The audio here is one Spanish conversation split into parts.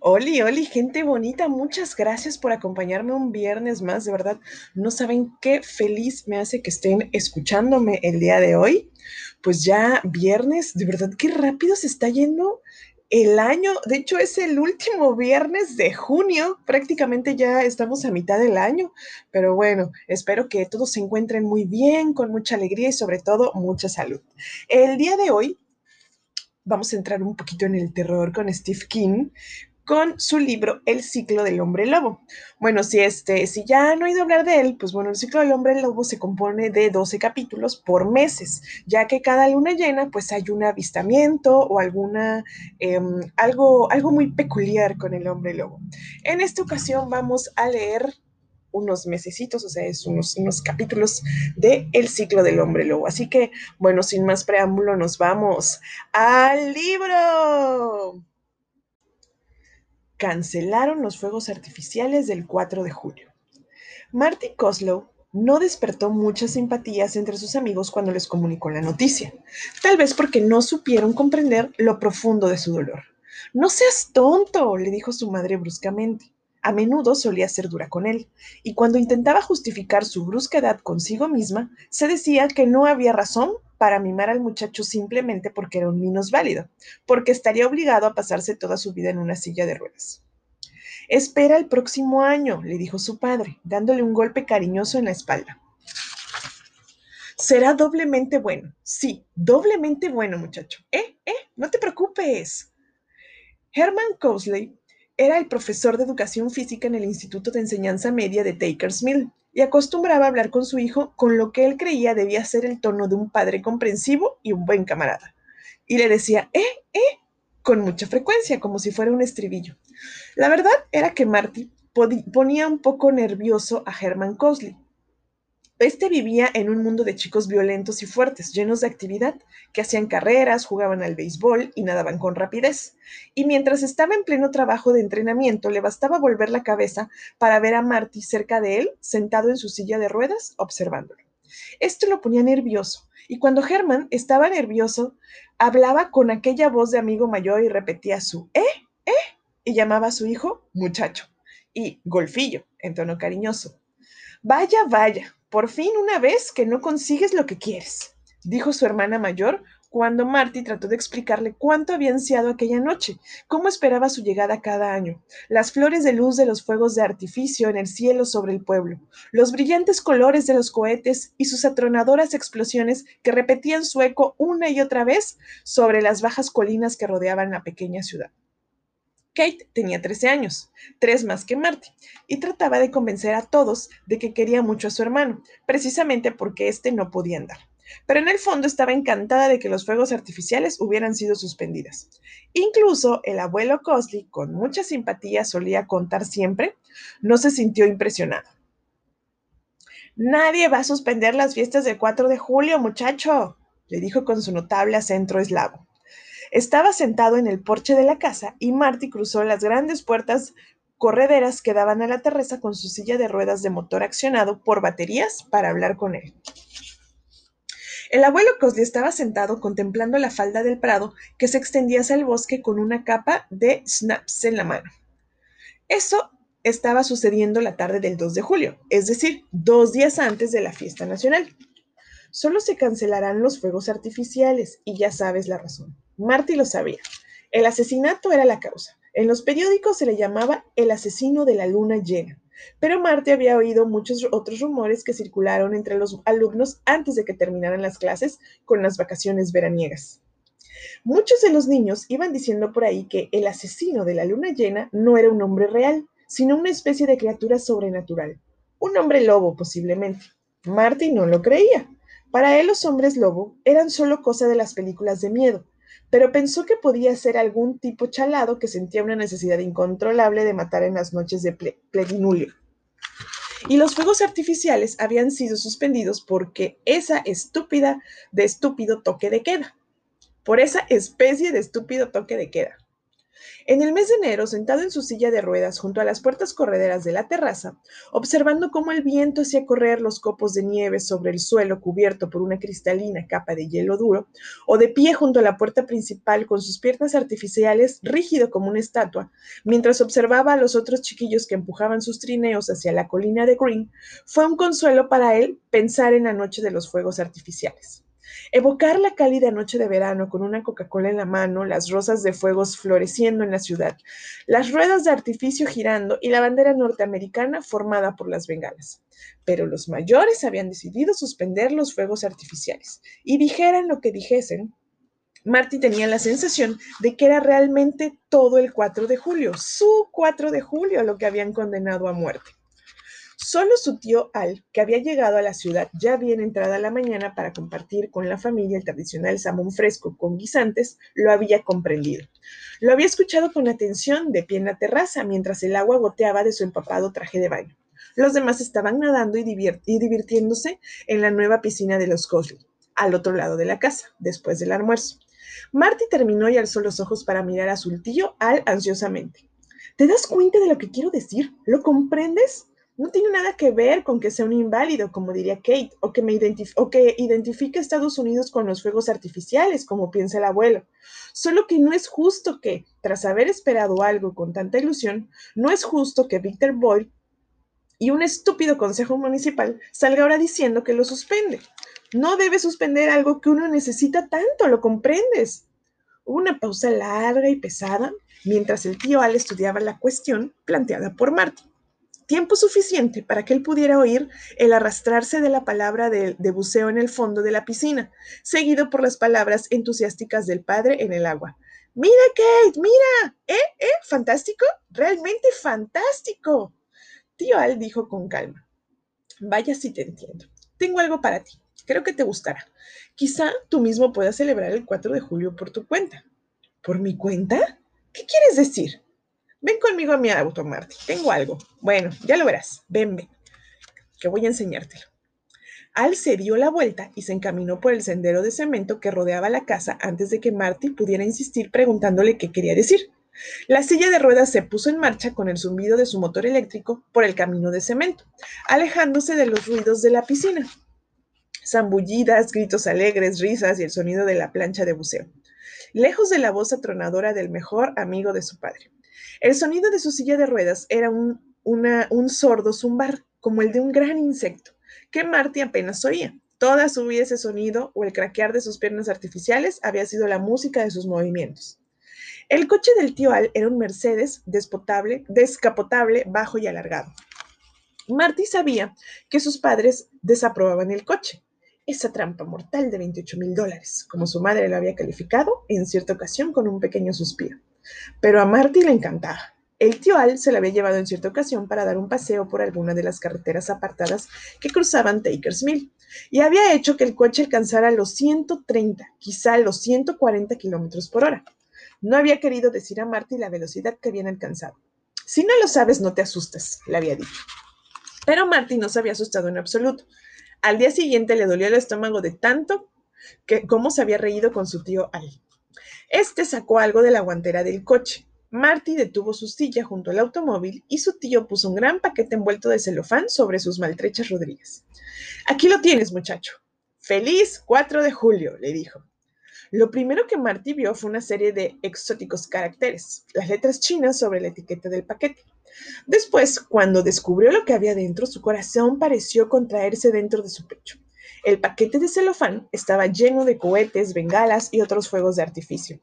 Oli, Oli, gente bonita, muchas gracias por acompañarme un viernes más, de verdad, no saben qué feliz me hace que estén escuchándome el día de hoy. Pues ya viernes, de verdad, qué rápido se está yendo el año, de hecho es el último viernes de junio, prácticamente ya estamos a mitad del año, pero bueno, espero que todos se encuentren muy bien, con mucha alegría y sobre todo mucha salud. El día de hoy vamos a entrar un poquito en el terror con Steve King, con su libro El ciclo del hombre lobo. Bueno, si, este, si ya no he oído hablar de él, pues bueno, el ciclo del hombre lobo se compone de 12 capítulos por meses, ya que cada luna llena pues hay un avistamiento o alguna, em, algo, algo muy peculiar con el hombre lobo. En esta ocasión vamos a leer unos mesecitos, o sea, es unos, unos capítulos de El ciclo del hombre lobo. Así que, bueno, sin más preámbulo, nos vamos al libro cancelaron los fuegos artificiales del 4 de julio. Marty Coslow no despertó muchas simpatías entre sus amigos cuando les comunicó la noticia, tal vez porque no supieron comprender lo profundo de su dolor. No seas tonto, le dijo su madre bruscamente. A menudo solía ser dura con él, y cuando intentaba justificar su brusquedad consigo misma, se decía que no había razón para mimar al muchacho simplemente porque era un válido, porque estaría obligado a pasarse toda su vida en una silla de ruedas. Espera el próximo año, le dijo su padre, dándole un golpe cariñoso en la espalda. Será doblemente bueno. Sí, doblemente bueno, muchacho. Eh, eh, no te preocupes. Herman Cosley era el profesor de educación física en el Instituto de Enseñanza Media de Takers Mill y acostumbraba a hablar con su hijo con lo que él creía debía ser el tono de un padre comprensivo y un buen camarada. Y le decía, eh, eh, con mucha frecuencia, como si fuera un estribillo. La verdad era que Marty ponía un poco nervioso a Herman Cosley, este vivía en un mundo de chicos violentos y fuertes, llenos de actividad, que hacían carreras, jugaban al béisbol y nadaban con rapidez. Y mientras estaba en pleno trabajo de entrenamiento, le bastaba volver la cabeza para ver a Marty cerca de él, sentado en su silla de ruedas, observándolo. Esto lo ponía nervioso, y cuando Herman estaba nervioso, hablaba con aquella voz de amigo mayor y repetía su ¿eh? ¿eh? y llamaba a su hijo muchacho y golfillo en tono cariñoso. Vaya, vaya, por fin una vez que no consigues lo que quieres, dijo su hermana mayor cuando Marty trató de explicarle cuánto había ansiado aquella noche, cómo esperaba su llegada cada año, las flores de luz de los fuegos de artificio en el cielo sobre el pueblo, los brillantes colores de los cohetes y sus atronadoras explosiones que repetían su eco una y otra vez sobre las bajas colinas que rodeaban la pequeña ciudad. Kate tenía 13 años, tres más que Marty, y trataba de convencer a todos de que quería mucho a su hermano, precisamente porque éste no podía andar. Pero en el fondo estaba encantada de que los fuegos artificiales hubieran sido suspendidas. Incluso el abuelo Cosley, con mucha simpatía, solía contar siempre, no se sintió impresionado. Nadie va a suspender las fiestas del 4 de julio, muchacho, le dijo con su notable acento eslavo. Estaba sentado en el porche de la casa y Marty cruzó las grandes puertas correderas que daban a la terraza con su silla de ruedas de motor accionado por baterías para hablar con él. El abuelo Cosley estaba sentado contemplando la falda del prado que se extendía hacia el bosque con una capa de snaps en la mano. Eso estaba sucediendo la tarde del 2 de julio, es decir, dos días antes de la fiesta nacional. Solo se cancelarán los fuegos artificiales y ya sabes la razón. Marty lo sabía. El asesinato era la causa. En los periódicos se le llamaba el asesino de la luna llena. Pero Marty había oído muchos otros rumores que circularon entre los alumnos antes de que terminaran las clases con las vacaciones veraniegas. Muchos de los niños iban diciendo por ahí que el asesino de la luna llena no era un hombre real, sino una especie de criatura sobrenatural. Un hombre lobo, posiblemente. Marty no lo creía. Para él los hombres lobo eran solo cosa de las películas de miedo, pero pensó que podía ser algún tipo chalado que sentía una necesidad incontrolable de matar en las noches de pledinulio. Y los fuegos artificiales habían sido suspendidos porque esa estúpida de estúpido toque de queda, por esa especie de estúpido toque de queda. En el mes de enero, sentado en su silla de ruedas junto a las puertas correderas de la terraza, observando cómo el viento hacía correr los copos de nieve sobre el suelo cubierto por una cristalina capa de hielo duro, o de pie junto a la puerta principal con sus piernas artificiales rígido como una estatua, mientras observaba a los otros chiquillos que empujaban sus trineos hacia la colina de Green, fue un consuelo para él pensar en la noche de los fuegos artificiales. Evocar la cálida noche de verano con una Coca-Cola en la mano, las rosas de fuegos floreciendo en la ciudad, las ruedas de artificio girando y la bandera norteamericana formada por las bengalas. Pero los mayores habían decidido suspender los fuegos artificiales y dijeran lo que dijesen, Marty tenía la sensación de que era realmente todo el 4 de julio, su 4 de julio, lo que habían condenado a muerte. Solo su tío Al, que había llegado a la ciudad ya bien entrada la mañana para compartir con la familia el tradicional salmón fresco con guisantes, lo había comprendido. Lo había escuchado con atención de pie en la terraza mientras el agua goteaba de su empapado traje de baño. Los demás estaban nadando y, divirtiéndose en la nueva piscina de los Cosley, al otro lado de la casa, después del almuerzo. Marty terminó y alzó los ojos para mirar a su tío Al ansiosamente. ¿Te das cuenta de lo que quiero decir? ¿Lo comprendes? No tiene nada que ver con que sea un inválido, como diría Kate, o que, me identifique a Estados Unidos con los fuegos artificiales, como piensa el abuelo. Solo que no es justo que, tras haber esperado algo con tanta ilusión, no es justo que Victor Boyd y un estúpido consejo municipal salga ahora diciendo que lo suspende. No debe suspender algo que uno necesita tanto, ¿lo comprendes? Hubo una pausa larga y pesada mientras el tío Al estudiaba la cuestión planteada por Martin tiempo suficiente para que él pudiera oír el arrastrarse de la palabra de, buceo en el fondo de la piscina, seguido por las palabras entusiásticas del padre en el agua. Mira, Kate, mira. ¿Eh? ¿Eh? ¿Fantástico? Realmente fantástico. Tío Al dijo con calma. Vaya si te entiendo. Tengo algo para ti. Creo que te gustará. Quizá tú mismo puedas celebrar el 4 de julio por tu cuenta. ¿Por mi cuenta? ¿Qué quieres decir? Ven conmigo a mi auto, Marty. Tengo algo. Bueno, ya lo verás. Ven, ven. Que voy a enseñártelo. Al se dio la vuelta y se encaminó por el sendero de cemento que rodeaba la casa antes de que Marty pudiera insistir preguntándole qué quería decir. La silla de ruedas se puso en marcha con el zumbido de su motor eléctrico por el camino de cemento, alejándose de los ruidos de la piscina. Zambullidas, gritos alegres, risas y el sonido de la plancha de buceo. Lejos de la voz atronadora del mejor amigo de su padre. El sonido de su silla de ruedas era un, un sordo zumbar, como el de un gran insecto, que Marty apenas oía. Toda su vida ese sonido o el craquear de sus piernas artificiales había sido la música de sus movimientos. El coche del tío Al era un Mercedes despotable, descapotable, bajo y alargado. Marty sabía que sus padres desaprobaban el coche, esa trampa mortal de 28 mil dólares, como su madre lo había calificado en cierta ocasión con un pequeño suspiro. Pero a Marty le encantaba. El tío Al se la había llevado en cierta ocasión para dar un paseo por alguna de las carreteras apartadas que cruzaban Takers Mill y había hecho que el coche alcanzara los 130, quizá los 140 kilómetros por hora. No había querido decir a Marty la velocidad que habían alcanzado. Si no lo sabes, no te asustes, le había dicho. Pero Marty no se había asustado en absoluto. Al día siguiente le dolió el estómago de tanto que cómo se había reído con su tío Al. Este sacó algo de la guantera del coche. Marty detuvo su silla junto al automóvil y su tío puso un gran paquete envuelto de celofán sobre sus maltrechas rodillas. Aquí lo tienes, muchacho. Feliz 4 de julio, le dijo. Lo primero que Marty vio fue una serie de exóticos caracteres, las letras chinas sobre la etiqueta del paquete. Después, cuando descubrió lo que había dentro, su corazón pareció contraerse dentro de su pecho. El paquete de celofán estaba lleno de cohetes, bengalas y otros fuegos de artificio.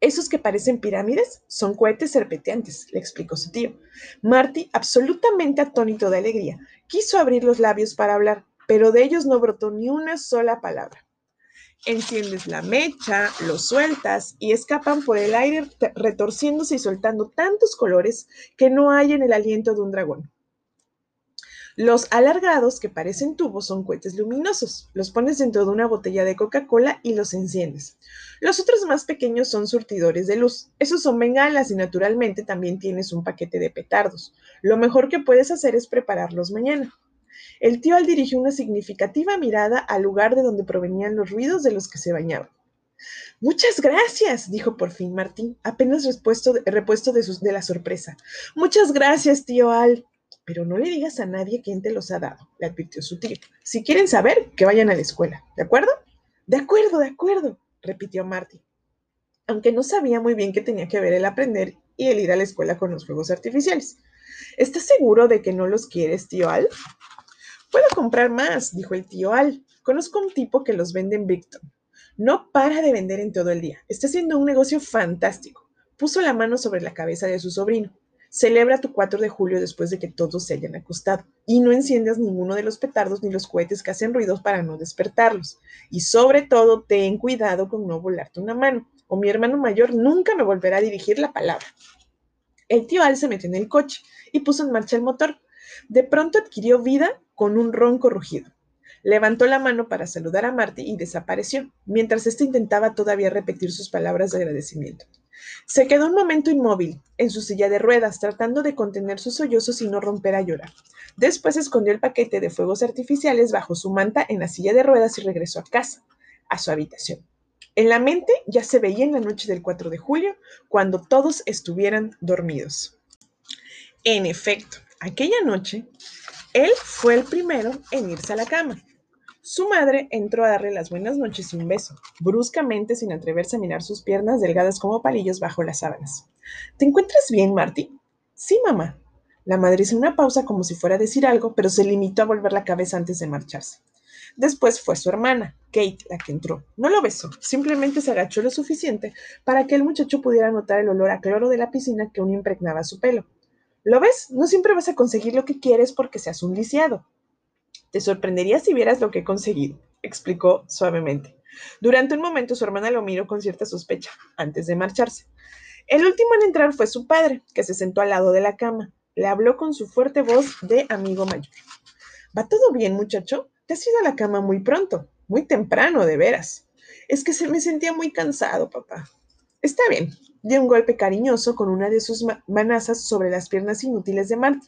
Esos que parecen pirámides son cohetes serpenteantes, le explicó su tío. Marty, absolutamente atónito de alegría, quiso abrir los labios para hablar, pero de ellos no brotó ni una sola palabra. Enciendes la mecha, los sueltas y escapan por el aire retorciéndose y soltando tantos colores que no hay en el aliento de un dragón. Los alargados, que parecen tubos, son cohetes luminosos. Los pones dentro de una botella de Coca-Cola y los enciendes. Los otros más pequeños son surtidores de luz. Esos son bengalas y naturalmente también tienes un paquete de petardos. Lo mejor que puedes hacer es prepararlos mañana. El tío Al dirigió una significativa mirada al lugar de donde provenían los ruidos de los que se bañaban. Muchas gracias, dijo por fin Martín, apenas repuesto de, la sorpresa. Muchas gracias, tío Al. Pero no le digas a nadie quién te los ha dado, le advirtió su tío. Si quieren saber, que vayan a la escuela, ¿de acuerdo? De acuerdo, de acuerdo, repitió Martín, aunque no sabía muy bien qué tenía que ver el aprender y el ir a la escuela con los fuegos artificiales. ¿Estás seguro de que no los quieres, tío Al? Puedo comprar más, dijo el tío Al. Conozco un tipo que los vende en Victor. No para de vender en todo el día. Está haciendo un negocio fantástico. Puso la mano sobre la cabeza de su sobrino. Celebra tu 4 de julio después de que todos se hayan acostado y no enciendas ninguno de los petardos ni los cohetes que hacen ruidos para no despertarlos. Y sobre todo, ten cuidado con no volarte una mano, o mi hermano mayor nunca me volverá a dirigir la palabra. El tío Al se metió en el coche y puso en marcha el motor. De pronto adquirió vida con un ronco rugido. Levantó la mano para saludar a Marty y desapareció, mientras éste intentaba todavía repetir sus palabras de agradecimiento. Se quedó un momento inmóvil, en su silla de ruedas, tratando de contener sus sollozos y no romper a llorar. Después escondió el paquete de fuegos artificiales bajo su manta en la silla de ruedas y regresó a casa, a su habitación. En la mente ya se veía en la noche del 4 de julio, cuando todos estuvieran dormidos. En efecto, aquella noche, él fue el primero en irse a la cama. Su madre entró a darle las buenas noches y un beso, bruscamente sin atreverse a mirar sus piernas delgadas como palillos bajo las sábanas. ¿Te encuentras bien, Marty? Sí, mamá. La madre hizo una pausa como si fuera a decir algo, pero se limitó a volver la cabeza antes de marcharse. Después fue su hermana, Kate, la que entró. No lo besó, simplemente se agachó lo suficiente para que el muchacho pudiera notar el olor a cloro de la piscina que aún impregnaba su pelo. ¿Lo ves? No siempre vas a conseguir lo que quieres porque seas un lisiado. Te sorprendería si vieras lo que he conseguido, explicó suavemente. Durante un momento su hermana lo miró con cierta sospecha, antes de marcharse. El último en entrar fue su padre, que se sentó al lado de la cama. Le habló con su fuerte voz de amigo mayor. ¿Va todo bien, muchacho? Te has ido a la cama muy pronto, muy temprano, de veras. Es que se me sentía muy cansado, papá. Está bien. Dio un golpe cariñoso con una de sus manazas sobre las piernas inútiles de Marty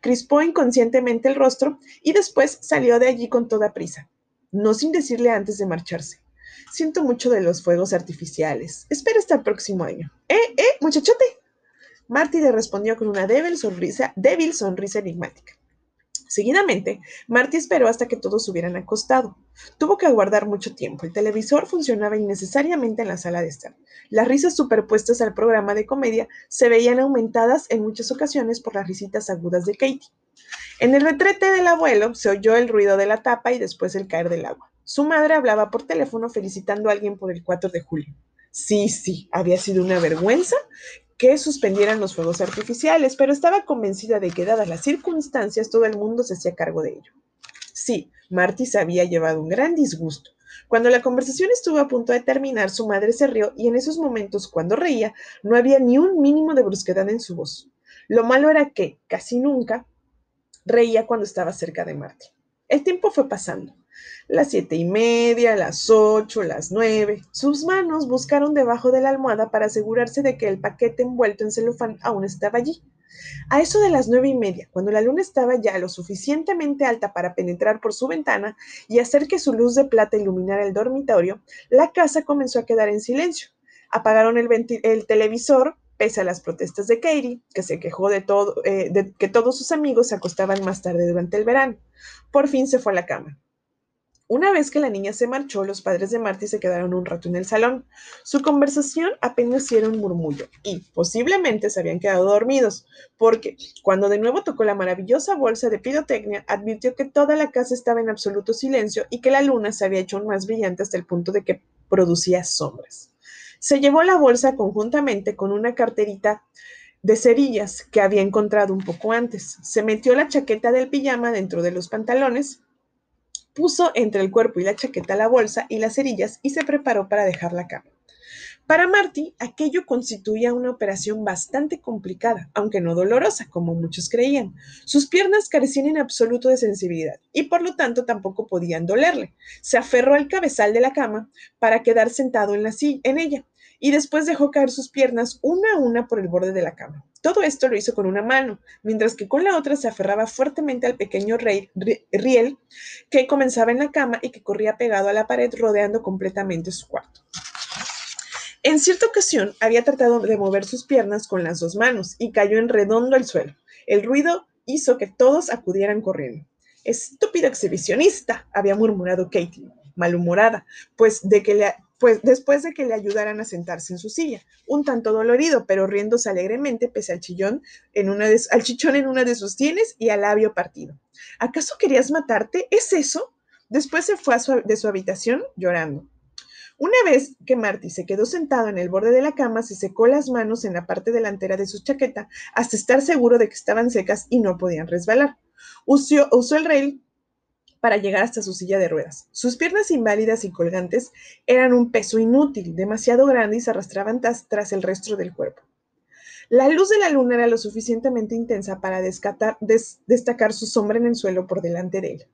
crispó inconscientemente el rostro y después salió de allí con toda prisa, no sin decirle antes de marcharse. Siento mucho de los fuegos artificiales. Espera hasta el próximo año. ¿Eh, eh, muchachote? Marty le respondió con una débil sonrisa, débil sonrisa enigmática. Seguidamente, Marty esperó hasta que todos hubieran acostado. Tuvo que aguardar mucho tiempo. El televisor funcionaba innecesariamente en la sala de estar. Las risas superpuestas al programa de comedia se veían aumentadas en muchas ocasiones por las risitas agudas de Katie. En el retrete del abuelo se oyó el ruido de la tapa y después el caer del agua. Su madre hablaba por teléfono felicitando a alguien por el 4 de julio. Sí, sí, había sido una vergüenza que suspendieran los fuegos artificiales, pero estaba convencida de que, dadas las circunstancias, todo el mundo se hacía cargo de ello. Sí, Marty se había llevado un gran disgusto. Cuando la conversación estuvo a punto de terminar, su madre se rió y en esos momentos, cuando reía, no había ni un mínimo de brusquedad en su voz. Lo malo era que, casi nunca, reía cuando estaba cerca de Marty. El tiempo fue pasando las siete y media, las ocho, las nueve. Sus manos buscaron debajo de la almohada para asegurarse de que el paquete envuelto en celofán aún estaba allí. A eso de las nueve y media, cuando la luna estaba ya lo suficientemente alta para penetrar por su ventana y hacer que su luz de plata iluminara el dormitorio, la casa comenzó a quedar en silencio. Apagaron el, el televisor, pese a las protestas de Katie, que se quejó de, todo, eh, de que todos sus amigos se acostaban más tarde durante el verano. Por fin se fue a la cama. Una vez que la niña se marchó, los padres de Marty se quedaron un rato en el salón. Su conversación apenas era un murmullo y posiblemente se habían quedado dormidos, porque cuando de nuevo tocó la maravillosa bolsa de pirotecnia, advirtió que toda la casa estaba en absoluto silencio y que la luna se había hecho más brillante hasta el punto de que producía sombras. Se llevó la bolsa conjuntamente con una carterita de cerillas que había encontrado un poco antes. Se metió la chaqueta del pijama dentro de los pantalones puso entre el cuerpo y la chaqueta la bolsa y las cerillas y se preparó para dejar la cama. Para Marty, aquello constituía una operación bastante complicada, aunque no dolorosa, como muchos creían. Sus piernas carecían en absoluto de sensibilidad y por lo tanto tampoco podían dolerle. Se aferró al cabezal de la cama para quedar sentado en, en ella y después dejó caer sus piernas una a una por el borde de la cama. Todo esto lo hizo con una mano, mientras que con la otra se aferraba fuertemente al pequeño rey, riel que comenzaba en la cama y que corría pegado a la pared rodeando completamente su cuarto. En cierta ocasión había tratado de mover sus piernas con las dos manos y cayó en redondo al suelo. El ruido hizo que todos acudieran corriendo. Estúpido exhibicionista, había murmurado Katie, malhumorada, pues, de que le, pues después de que le ayudaran a sentarse en su silla, un tanto dolorido, pero riéndose alegremente pese al chillón en una al chichón en una de sus tienes y al labio partido. ¿Acaso querías matarte? ¿Es eso? Después se fue de su habitación llorando. Una vez que Marty se quedó sentado en el borde de la cama, se secó las manos en la parte delantera de su chaqueta hasta estar seguro de que estaban secas y no podían resbalar. Usó, usó el rail para llegar hasta su silla de ruedas. Sus piernas inválidas y colgantes eran un peso inútil, demasiado grande y se arrastraban tras, el resto del cuerpo. La luz de la luna era lo suficientemente intensa para destacar su sombra en el suelo por delante de él.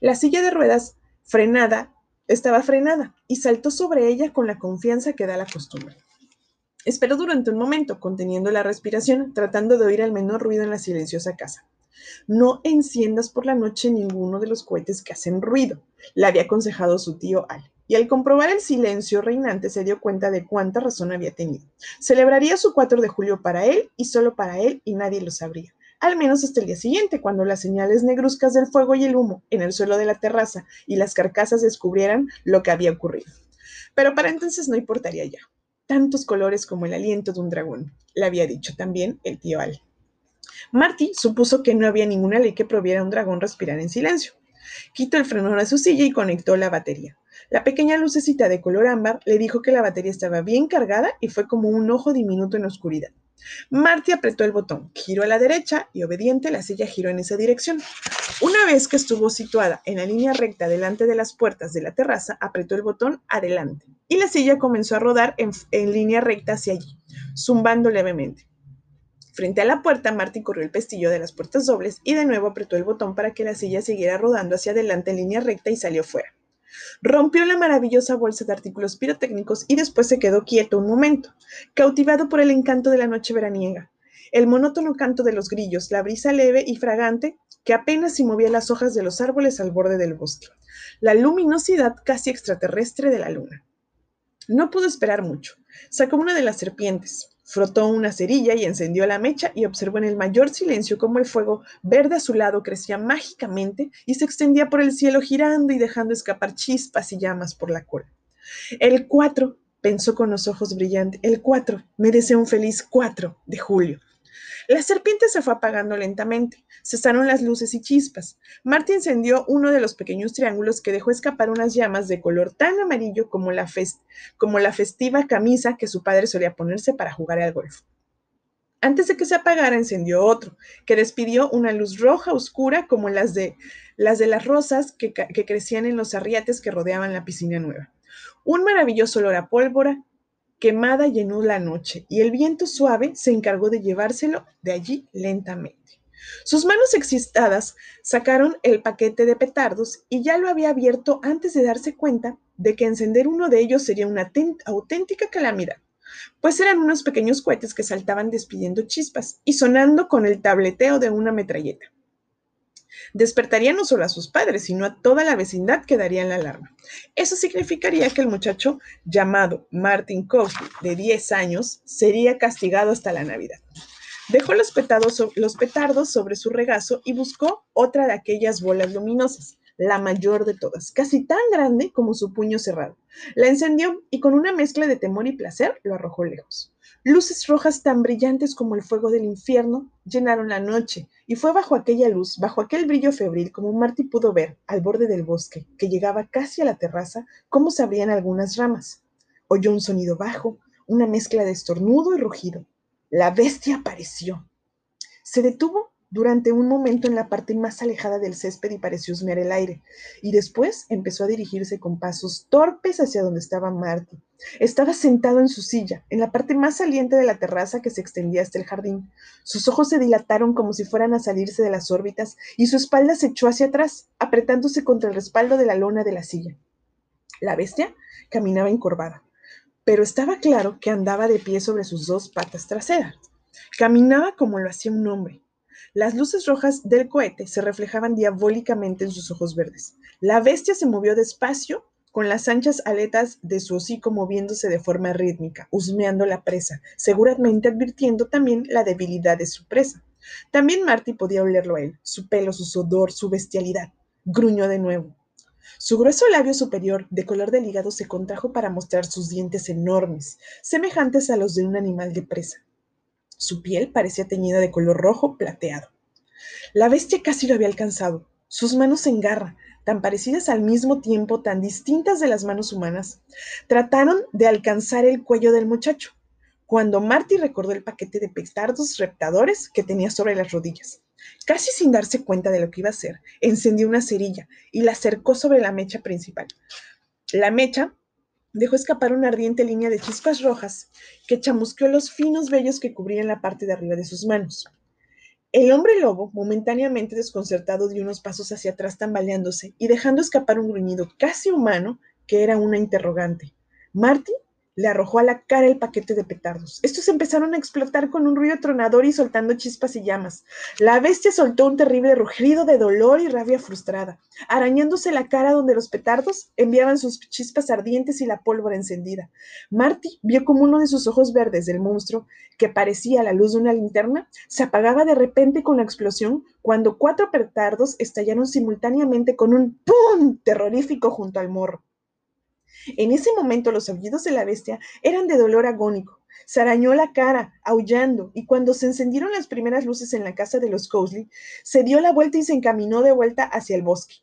La silla de ruedas, frenada, estaba frenada y saltó sobre ella con la confianza que da la costumbre. Esperó durante un momento, conteniendo la respiración, tratando de oír el menor ruido en la silenciosa casa. No enciendas por la noche ninguno de los cohetes que hacen ruido, le había aconsejado su tío Al. Y al comprobar el silencio reinante se dio cuenta de cuánta razón había tenido. Celebraría su 4 de julio para él y solo para él y nadie lo sabría al menos hasta el día siguiente, cuando las señales negruzcas del fuego y el humo en el suelo de la terraza y las carcasas descubrieran lo que había ocurrido. Pero para entonces no importaría ya. Tantos colores como el aliento de un dragón, le había dicho también el tío Al. Marty supuso que no había ninguna ley que prohibiera a un dragón respirar en silencio. Quitó el frenón a su silla y conectó la batería. La pequeña lucecita de color ámbar le dijo que la batería estaba bien cargada y fue como un ojo diminuto en oscuridad. Marty apretó el botón, giró a la derecha y obediente la silla giró en esa dirección. Una vez que estuvo situada en la línea recta delante de las puertas de la terraza, apretó el botón adelante y la silla comenzó a rodar en, línea recta hacia allí, zumbando levemente. Frente a la puerta, Marty corrió el pestillo de las puertas dobles y de nuevo apretó el botón para que la silla siguiera rodando hacia adelante en línea recta y salió fuera. Rompió la maravillosa bolsa de artículos pirotécnicos y después se quedó quieto un momento, cautivado por el encanto de la noche veraniega, el monótono canto de los grillos, la brisa leve y fragante que apenas si movía las hojas de los árboles al borde del bosque, la luminosidad casi extraterrestre de la luna. No pudo esperar mucho. Sacó una de las serpientes, Frotó una cerilla y encendió la mecha y observó en el mayor silencio cómo el fuego verde a su lado crecía mágicamente y se extendía por el cielo girando y dejando escapar chispas y llamas por la cola. El 4, pensó con los ojos brillantes, el 4, me deseo un feliz 4 de julio. La serpiente se fue apagando lentamente. Cesaron las luces y chispas. Marty encendió uno de los pequeños triángulos que dejó escapar unas llamas de color tan amarillo como la, festiva camisa que su padre solía ponerse para jugar al golf. Antes de que se apagara, encendió otro, que despidió una luz roja oscura como las de las, rosas que crecían en los arriates que rodeaban la piscina nueva. Un maravilloso olor a pólvora quemada llenó la noche y el viento suave se encargó de llevárselo de allí lentamente. Sus manos excitadas sacaron el paquete de petardos y ya lo había abierto antes de darse cuenta de que encender uno de ellos sería una auténtica calamidad, pues eran unos pequeños cohetes que saltaban despidiendo chispas y sonando con el tableteo de una metralleta despertaría no solo a sus padres, sino a toda la vecindad que daría la alarma. Eso significaría que el muchacho llamado Martin Cosby, de 10 años, sería castigado hasta la Navidad. Dejó los, los petardos sobre su regazo y buscó otra de aquellas bolas luminosas, la mayor de todas, casi tan grande como su puño cerrado. La encendió y con una mezcla de temor y placer lo arrojó lejos. Luces rojas tan brillantes como el fuego del infierno llenaron la noche, y fue bajo aquella luz, bajo aquel brillo febril, como Marty pudo ver, al borde del bosque, que llegaba casi a la terraza, cómo se abrían algunas ramas. Oyó un sonido bajo, una mezcla de estornudo y rugido. La bestia apareció. Se detuvo durante un momento en la parte más alejada del césped y pareció husmear el aire, y después empezó a dirigirse con pasos torpes hacia donde estaba Marty. Estaba sentado en su silla, en la parte más saliente de la terraza que se extendía hasta el jardín. Sus ojos se dilataron como si fueran a salirse de las órbitas, y su espalda se echó hacia atrás, apretándose contra el respaldo de la lona de la silla. La bestia caminaba encorvada, pero estaba claro que andaba de pie sobre sus dos patas traseras. Caminaba como lo hacía un hombre, las luces rojas del cohete se reflejaban diabólicamente en sus ojos verdes. La bestia se movió despacio, con las anchas aletas de su hocico moviéndose de forma rítmica, husmeando la presa, seguramente advirtiendo también la debilidad de su presa. También Marty podía olerlo a él, su pelo, su sudor, su bestialidad. Gruñó de nuevo. Su grueso labio superior, de color del hígado, se contrajo para mostrar sus dientes enormes, semejantes a los de un animal de presa. Su piel parecía teñida de color rojo plateado. La bestia casi lo había alcanzado. Sus manos en garra, tan parecidas al mismo tiempo, tan distintas de las manos humanas, trataron de alcanzar el cuello del muchacho, cuando Marty recordó el paquete de petardos reptadores que tenía sobre las rodillas. Casi sin darse cuenta de lo que iba a hacer, encendió una cerilla y la acercó sobre la mecha principal. La mecha dejó escapar una ardiente línea de chispas rojas que chamusqueó los finos vellos que cubrían la parte de arriba de sus manos. El hombre lobo, momentáneamente desconcertado, dio unos pasos hacia atrás tambaleándose y dejando escapar un gruñido casi humano que era una interrogante. Marty le arrojó a la cara el paquete de petardos. Estos empezaron a explotar con un ruido tronador y soltando chispas y llamas. La bestia soltó un terrible rugido de dolor y rabia frustrada, arañándose la cara donde los petardos enviaban sus chispas ardientes y la pólvora encendida. Marty vio como uno de sus ojos verdes del monstruo, que parecía la luz de una linterna, se apagaba de repente con la explosión cuando cuatro petardos estallaron simultáneamente con un ¡pum! terrorífico junto al morro. En ese momento los aullidos de la bestia eran de dolor agónico. Se arañó la cara, aullando, y cuando se encendieron las primeras luces en la casa de los Cosley, se dio la vuelta y se encaminó de vuelta hacia el bosque,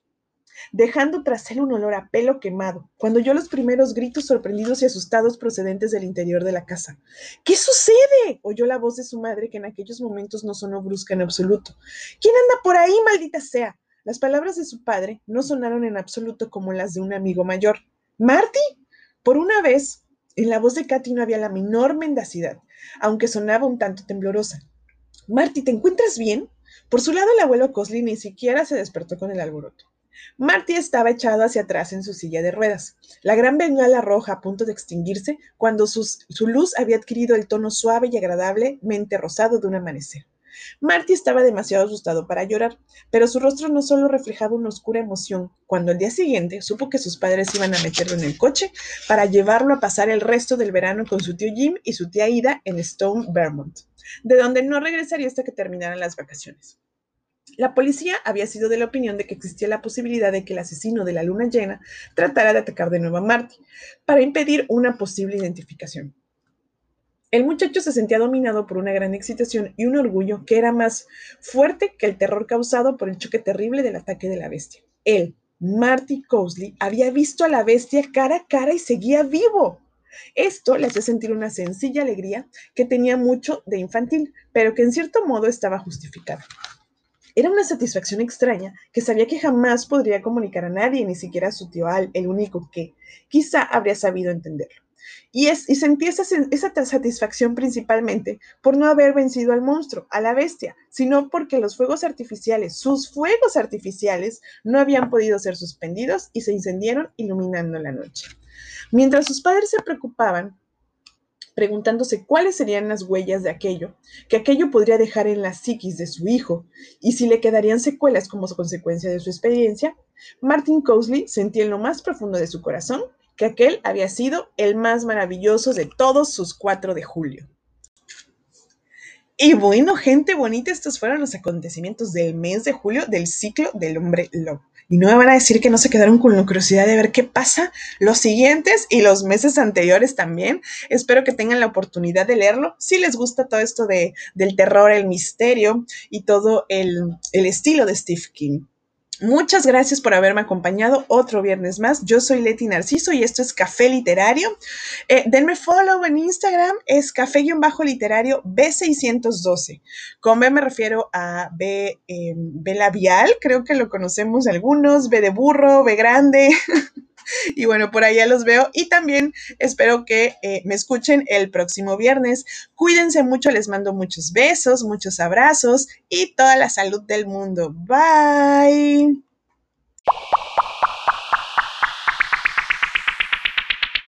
dejando tras él un olor a pelo quemado, cuando oyó los primeros gritos sorprendidos y asustados procedentes del interior de la casa. ¿Qué sucede? oyó la voz de su madre, que en aquellos momentos no sonó brusca en absoluto. ¿Quién anda por ahí, maldita sea? Las palabras de su padre no sonaron en absoluto como las de un amigo mayor. Marty, por una vez, en la voz de Katy no había la menor mendacidad, aunque sonaba un tanto temblorosa. Marty, ¿te encuentras bien? Por su lado, el abuelo Cosley ni siquiera se despertó con el alboroto. Marty estaba echado hacia atrás en su silla de ruedas, la gran bengala roja a punto de extinguirse cuando su luz había adquirido el tono suave y agradablemente rosado de un amanecer. Marty estaba demasiado asustado para llorar, pero su rostro no solo reflejaba una oscura emoción. Cuando el día siguiente supo que sus padres iban a meterlo en el coche para llevarlo a pasar el resto del verano con su tío Jim y su tía Ida en Stone, Vermont, de donde no regresaría hasta que terminaran las vacaciones. La policía había sido de la opinión de que existía la posibilidad de que el asesino de la luna llena tratara de atacar de nuevo a Marty para impedir una posible identificación. El muchacho se sentía dominado por una gran excitación y un orgullo que era más fuerte que el terror causado por el choque terrible del ataque de la bestia. Él, Marty Cosley, había visto a la bestia cara a cara y seguía vivo. Esto le hacía sentir una sencilla alegría que tenía mucho de infantil, pero que en cierto modo estaba justificada. Era una satisfacción extraña que sabía que jamás podría comunicar a nadie, ni siquiera a su tío Al, el único que quizá habría sabido entenderlo. Y, es, y sentía esa, esa satisfacción principalmente por no haber vencido al monstruo, a la bestia, sino porque los fuegos artificiales, sus fuegos artificiales, no habían podido ser suspendidos y se incendiaron iluminando la noche. Mientras sus padres se preocupaban, preguntándose cuáles serían las huellas de aquello, que aquello podría dejar en la psiquis de su hijo, y si le quedarían secuelas como consecuencia de su experiencia, Martin Cosley sentía en lo más profundo de su corazón que aquel había sido el más maravilloso de todos sus 4 de julio. Y bueno, gente bonita, estos fueron los acontecimientos del mes de julio del ciclo del hombre lobo. Y no me van a decir que no se quedaron con la curiosidad de ver qué pasa los siguientes y los meses anteriores también. Espero que tengan la oportunidad de leerlo. Si les gusta todo esto de, del terror, el misterio y todo el, el estilo de Steve King. Muchas gracias por haberme acompañado otro viernes más. Yo soy Leti Narciso y esto es Café Literario. Eh, denme follow en Instagram, es café-literario B612. Con B me refiero a B, eh, B labial, creo que lo conocemos algunos, B de burro, B grande. y bueno, por allá los veo y también espero que eh, me escuchen el próximo viernes. Cuídense mucho, les mando muchos besos, muchos abrazos y toda la salud del mundo. Bye.